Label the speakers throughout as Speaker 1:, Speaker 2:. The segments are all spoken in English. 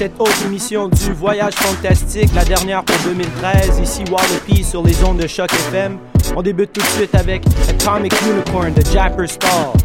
Speaker 1: cette autre émission du Voyage Fantastique, la dernière pour 2013, ici Wallopy sur les ondes de Choc FM. On débute tout de suite avec Atomic Unicorn de Japper Stall.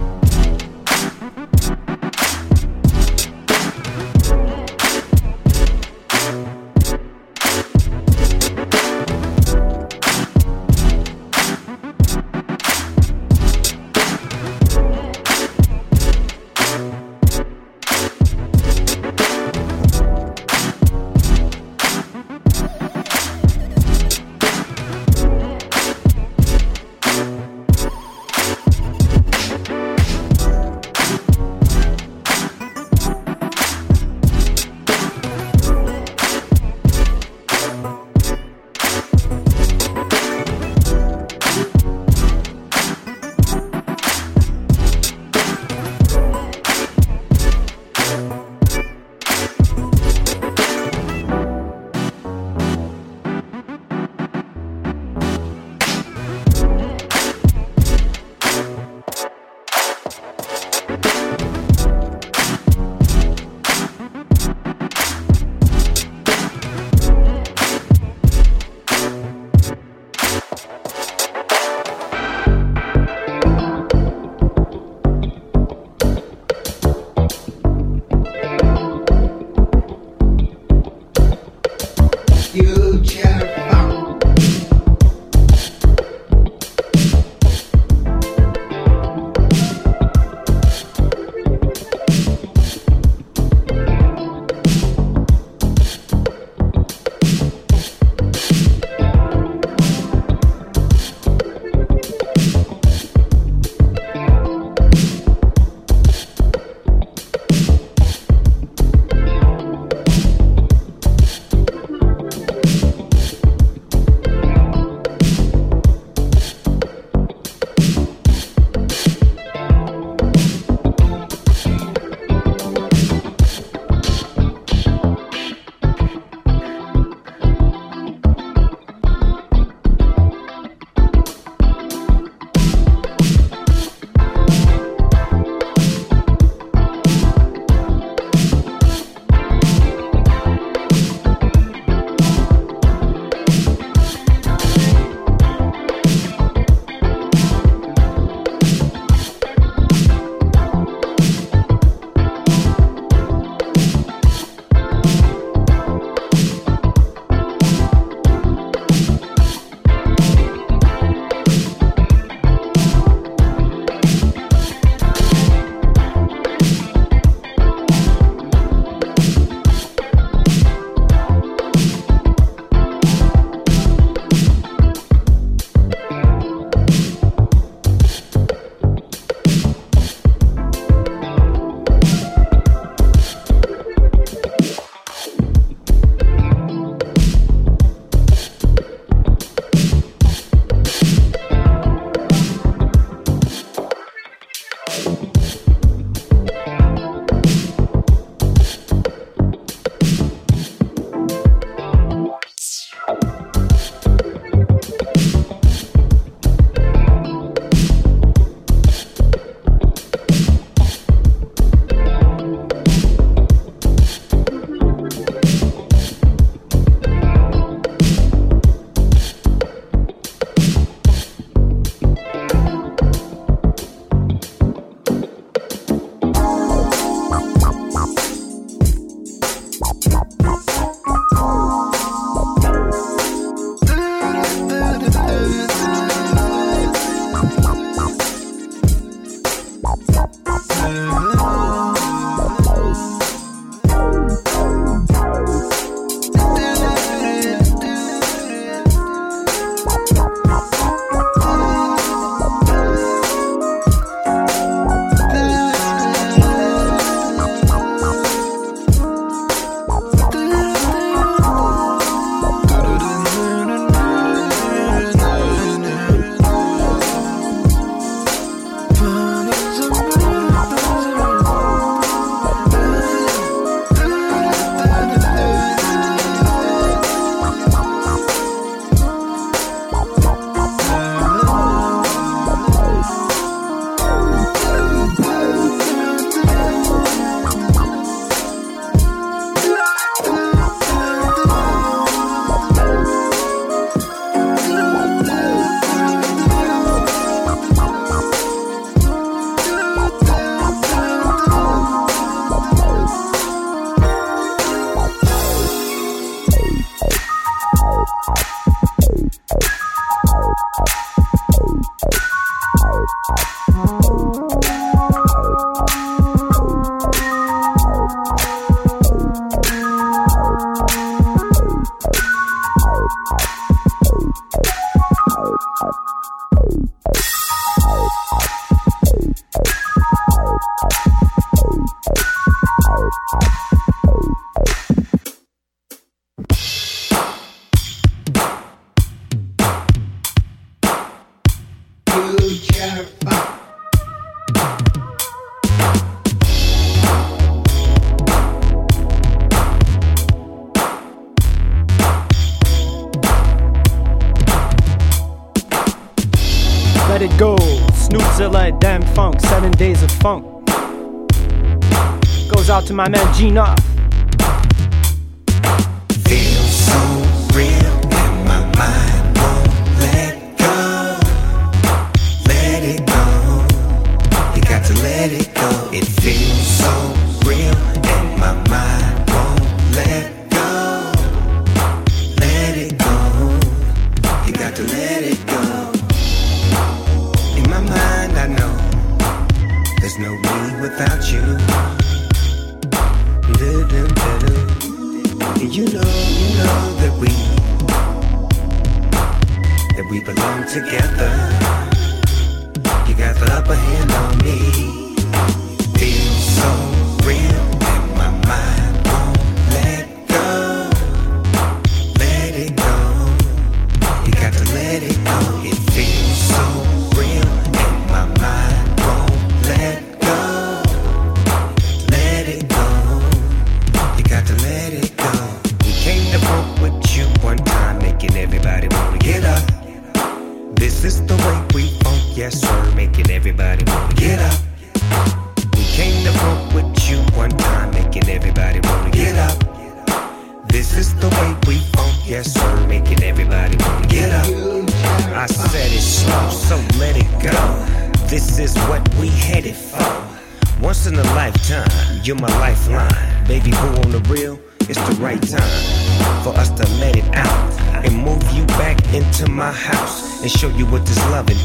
Speaker 2: My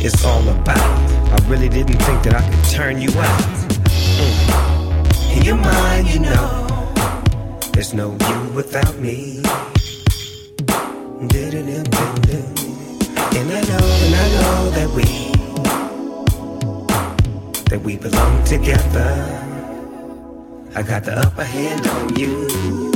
Speaker 2: is all
Speaker 3: about. I
Speaker 2: really didn't think that I could turn you out. Mm. In your mind, you know, there's no you without me. And I know, and I know that we, that we belong together. I got the upper hand on you.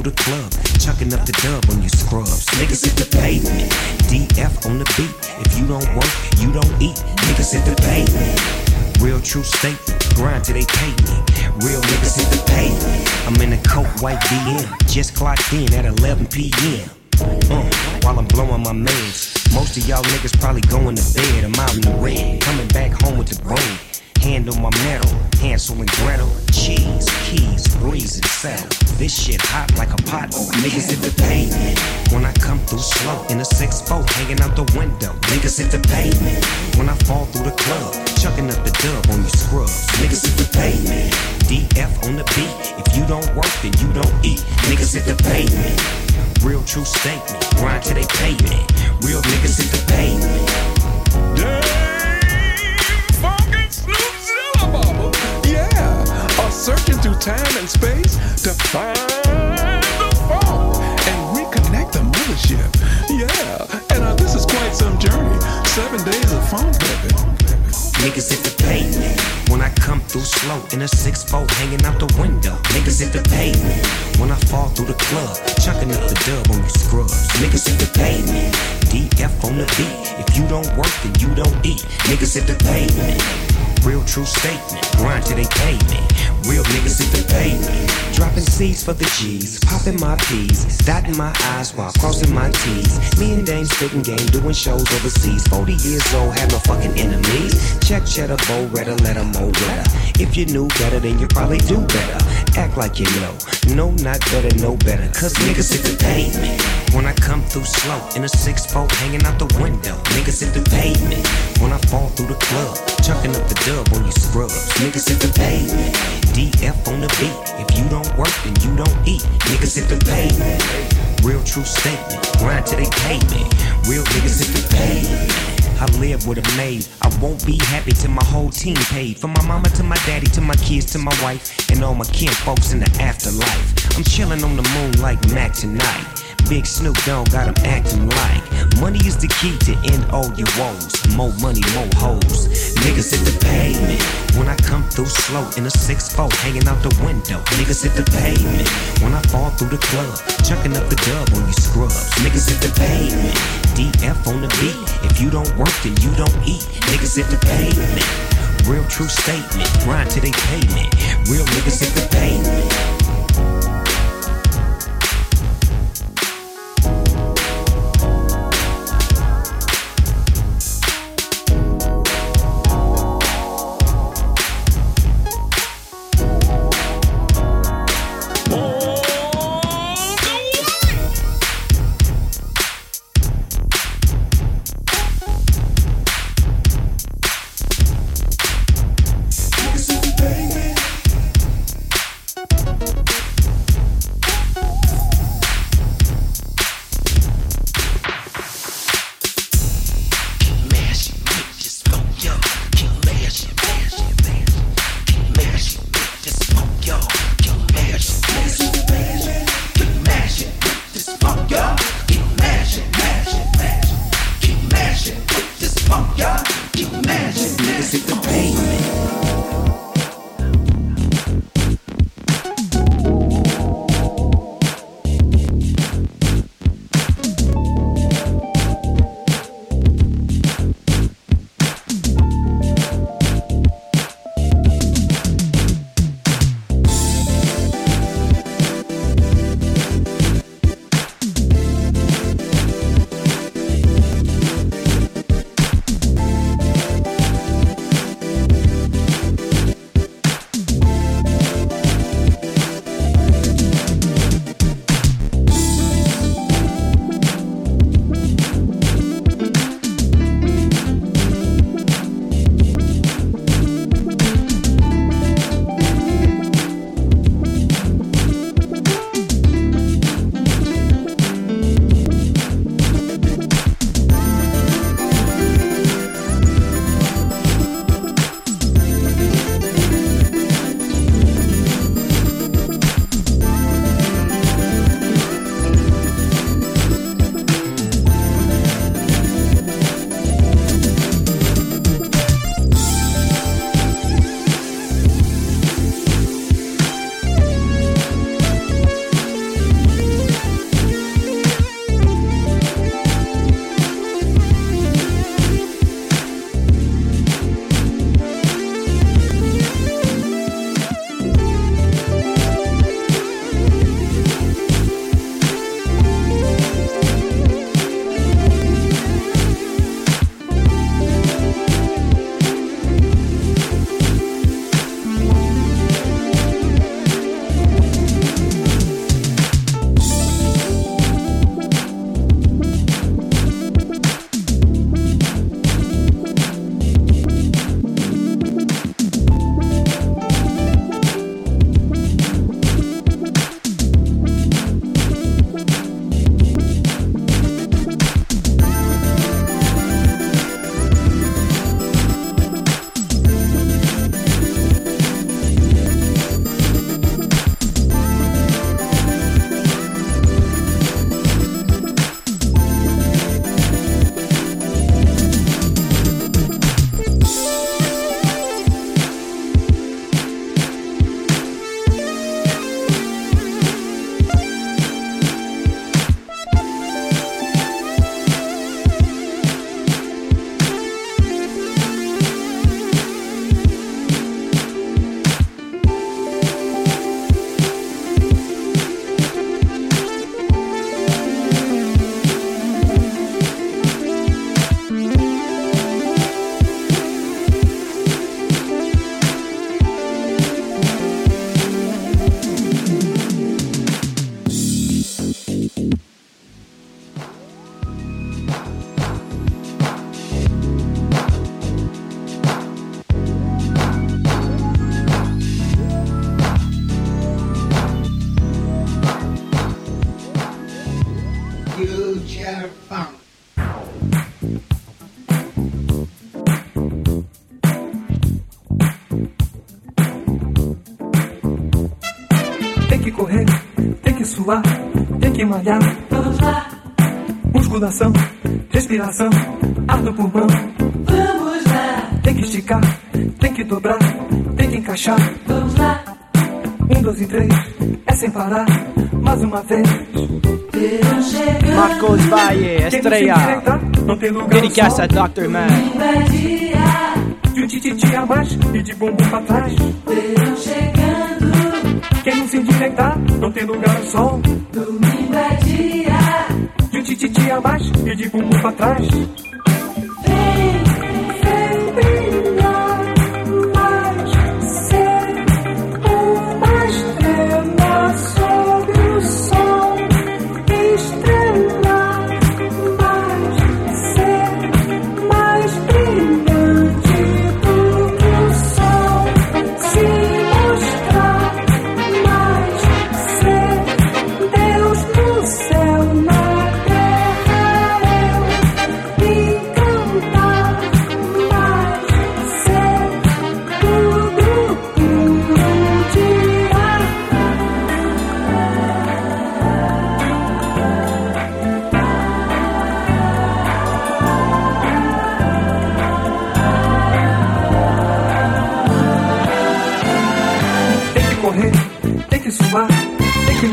Speaker 2: Through the club, chucking up the dub on you scrubs. Niggas hit the pavement. DF on the beat. If you don't work, you don't eat. Niggas hit the pavement. Real true statement. Grind till they pay me. Real niggas hit the pavement. I'm in a coat white BM. Just clocked in at 11 p.m. Uh, while I'm blowing my meds. Most of y'all niggas probably going to bed. I'm out in the red. Coming back home with the brain. Hand on my metal. Hansel and Gretel. Cheese, keys, breeze and settle. This shit hot like a pot. Oh, niggas hit the pavement. When I come through slow in a 6-4 hanging out the window. Niggas hit the pavement. When I fall through the club. Chucking up the dub on you scrubs. Niggas hit the pavement. DF on the beat. If you don't work, then you don't eat. Niggas hit the pavement. Real true statement. Grind till they pay slow in a 6-4 hanging out the window. Niggas hit the pavement when I fall through the club, chucking up the dub on you scrubs. Niggas hit the pavement. DF on the beat. If you don't work, then you don't eat. Niggas hit the pavement. Real true statement. Grind till they pay me. Real niggas hit the pavement. Dropping seeds for the G's. Popping my P's. Dotting my I's while crossing my T's. Me and Dame spitting game. Doing shows overseas. 40 years old. have no fucking enemies. Check cheddar, bow, redder, let 'em mow wetter. If you knew better, then you probably do better. Act like you know. No, not better, no better. Cause niggas hit the pavement. When I come through slow in a 6-4 hanging out the window. Niggas hit the pavement. When I fall through the club. Chucking up the dub on you scrubs. Niggas hit the pavement. DF on the beat. If you don't work, then you don't eat. Niggas hit the pavement. Real true statement. Grind till they pay me. Real niggas hit the pavement. I live with a maid. I won't be happy till my whole team paid. From my mama to my daddy to my kids to my wife and all my kin folks in the afterlife. I'm chilling on the moon like Mac tonight. Big Snoop Dogg got 'em acting like money is the key to end all your woes. More money, more hoes. Niggas hit the pavement when I come through slow in a 6-4 hanging out the window. Niggas hit the pavement when I fall through the club, chucking up the dub on you scrubs. Niggas hit the pavement. DF on the beat. If you don't work, then you don't eat. Niggas hit the pavement. Real true statement. Grind till they pay me. Real niggas hit the pavement.
Speaker 4: Vamos lá,
Speaker 5: Musculação, respiração, ar no pulmão.
Speaker 4: vamos lá,
Speaker 5: Tem que esticar, tem que dobrar, tem que encaixar.
Speaker 4: vamos lá.
Speaker 5: Um, dois e três, é sem parar, mais uma vez.
Speaker 4: Verão chegando,
Speaker 1: Marcos Valle,
Speaker 5: Quem não se
Speaker 1: Estrella.
Speaker 5: endireitar, não tem lugar no
Speaker 1: Dedicaça
Speaker 5: sol.
Speaker 1: a Dr. Man.
Speaker 5: De um tititi a mais e de bumbum pra trás.
Speaker 4: Verão chegando,
Speaker 5: Quem não se endireitar, não tem lugar no sol.
Speaker 4: domingo
Speaker 5: abaixo e de bumbum pra trás.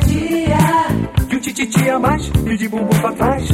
Speaker 4: dia.
Speaker 5: De um tititi a mais e de bumbum pra trás.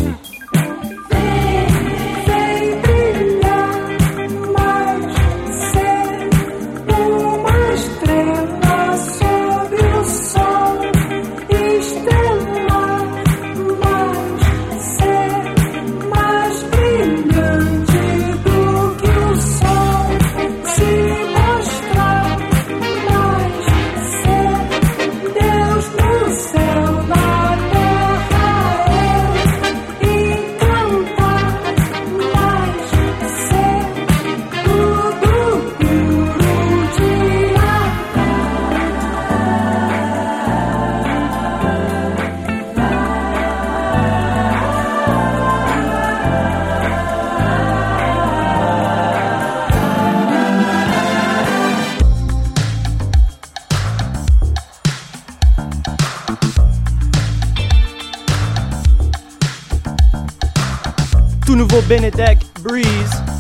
Speaker 1: Breeze.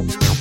Speaker 4: Alors,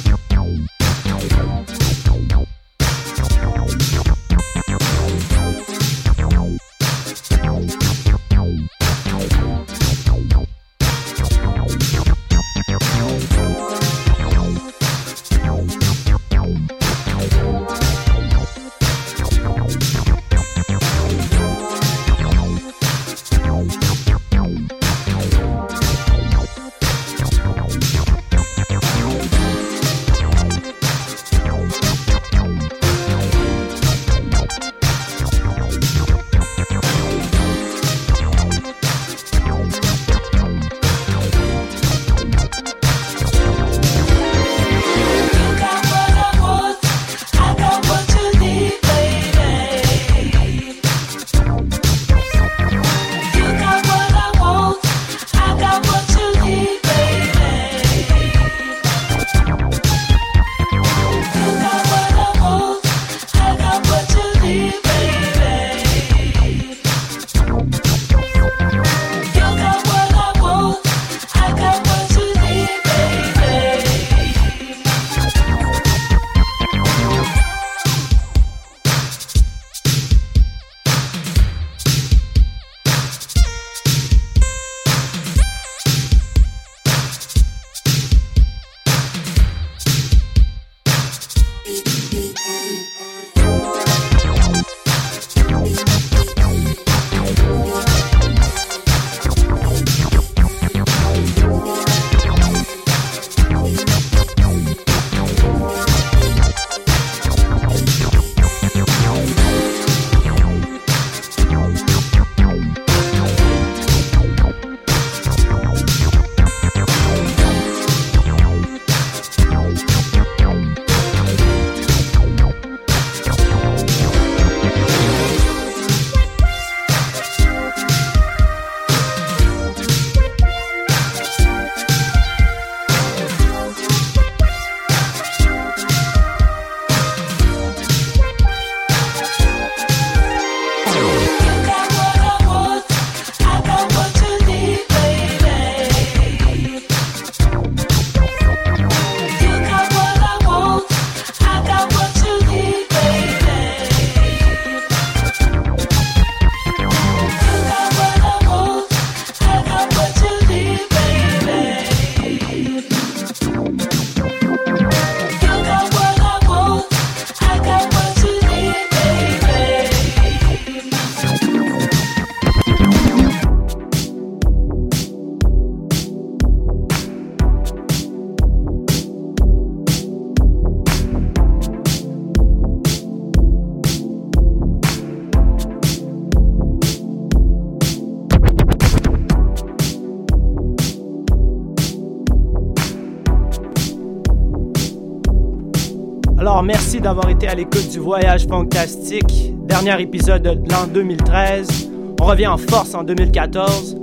Speaker 4: d'avoir été à l'écoute du Voyage Fantastique, dernier épisode de l'an 2013. On revient en force en 2014.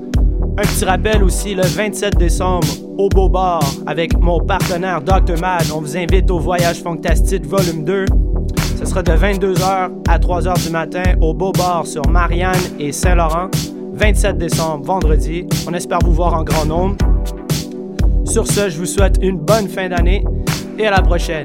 Speaker 4: Un petit rappel aussi, le 27 décembre, au Beau Bar, avec mon partenaire Dr. Mad, on vous invite au Voyage Fantastique Volume 2. Ce sera de 22h à 3h du matin au Beau Bar sur Marianne et Saint-Laurent. 27 décembre, vendredi. On espère vous voir en grand nombre. Sur ce, je vous souhaite une bonne fin d'année et à la prochaine.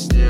Speaker 6: Still